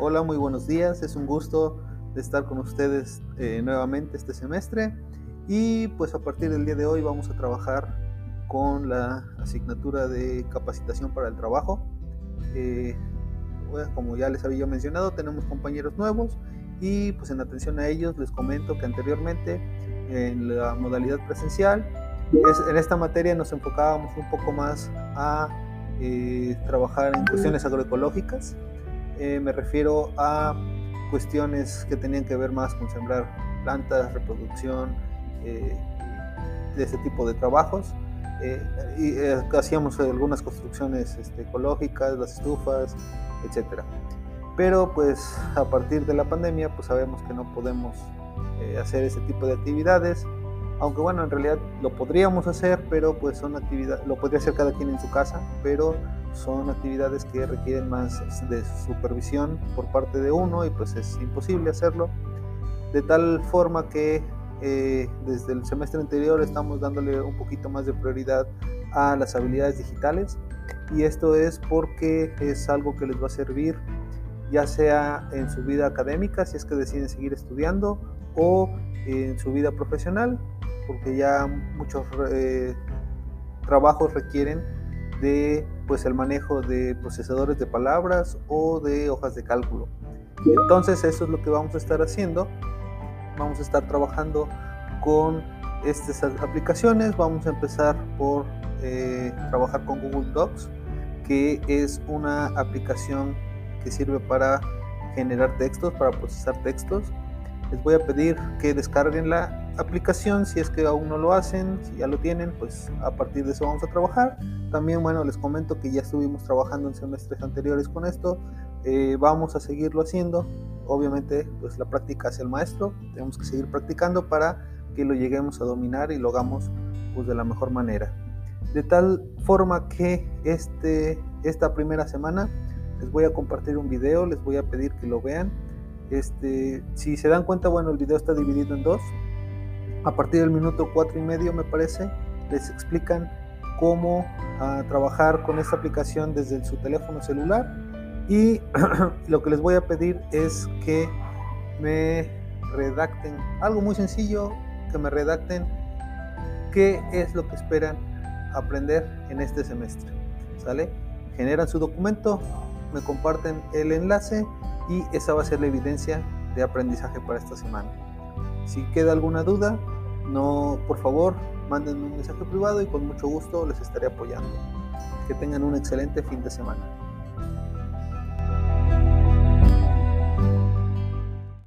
Hola, muy buenos días. Es un gusto estar con ustedes eh, nuevamente este semestre. Y pues a partir del día de hoy vamos a trabajar con la asignatura de capacitación para el trabajo. Eh, como ya les había mencionado, tenemos compañeros nuevos y pues en atención a ellos les comento que anteriormente en la modalidad presencial, en esta materia nos enfocábamos un poco más a eh, trabajar en cuestiones agroecológicas. Eh, me refiero a cuestiones que tenían que ver más con sembrar plantas, reproducción, de este tipo de trabajos. Eh, y eh, hacíamos algunas construcciones este, ecológicas, las estufas, etcétera. Pero pues a partir de la pandemia pues sabemos que no podemos eh, hacer ese tipo de actividades, aunque bueno en realidad lo podríamos hacer, pero pues son actividades, lo podría hacer cada quien en su casa, pero son actividades que requieren más de supervisión por parte de uno y pues es imposible hacerlo, de tal forma que eh, desde el semestre anterior estamos dándole un poquito más de prioridad a las habilidades digitales y esto es porque es algo que les va a servir ya sea en su vida académica si es que deciden seguir estudiando o en su vida profesional porque ya muchos eh, trabajos requieren de pues el manejo de procesadores de palabras o de hojas de cálculo entonces eso es lo que vamos a estar haciendo vamos a estar trabajando con estas aplicaciones. Vamos a empezar por eh, trabajar con Google Docs, que es una aplicación que sirve para generar textos, para procesar textos. Les voy a pedir que descarguen la aplicación si es que aún no lo hacen, si ya lo tienen, pues a partir de eso vamos a trabajar. También, bueno, les comento que ya estuvimos trabajando en semestres anteriores con esto, eh, vamos a seguirlo haciendo obviamente pues la práctica hace el maestro, tenemos que seguir practicando para que lo lleguemos a dominar y lo hagamos pues, de la mejor manera. De tal forma que este, esta primera semana les voy a compartir un video, les voy a pedir que lo vean. Este, si se dan cuenta, bueno, el video está dividido en dos. A partir del minuto cuatro y medio, me parece, les explican cómo ah, trabajar con esta aplicación desde su teléfono celular y lo que les voy a pedir es que me redacten algo muy sencillo, que me redacten qué es lo que esperan aprender en este semestre. ¿Sale? Generan su documento, me comparten el enlace y esa va a ser la evidencia de aprendizaje para esta semana. Si queda alguna duda, no, por favor, manden un mensaje privado y con mucho gusto les estaré apoyando. Que tengan un excelente fin de semana.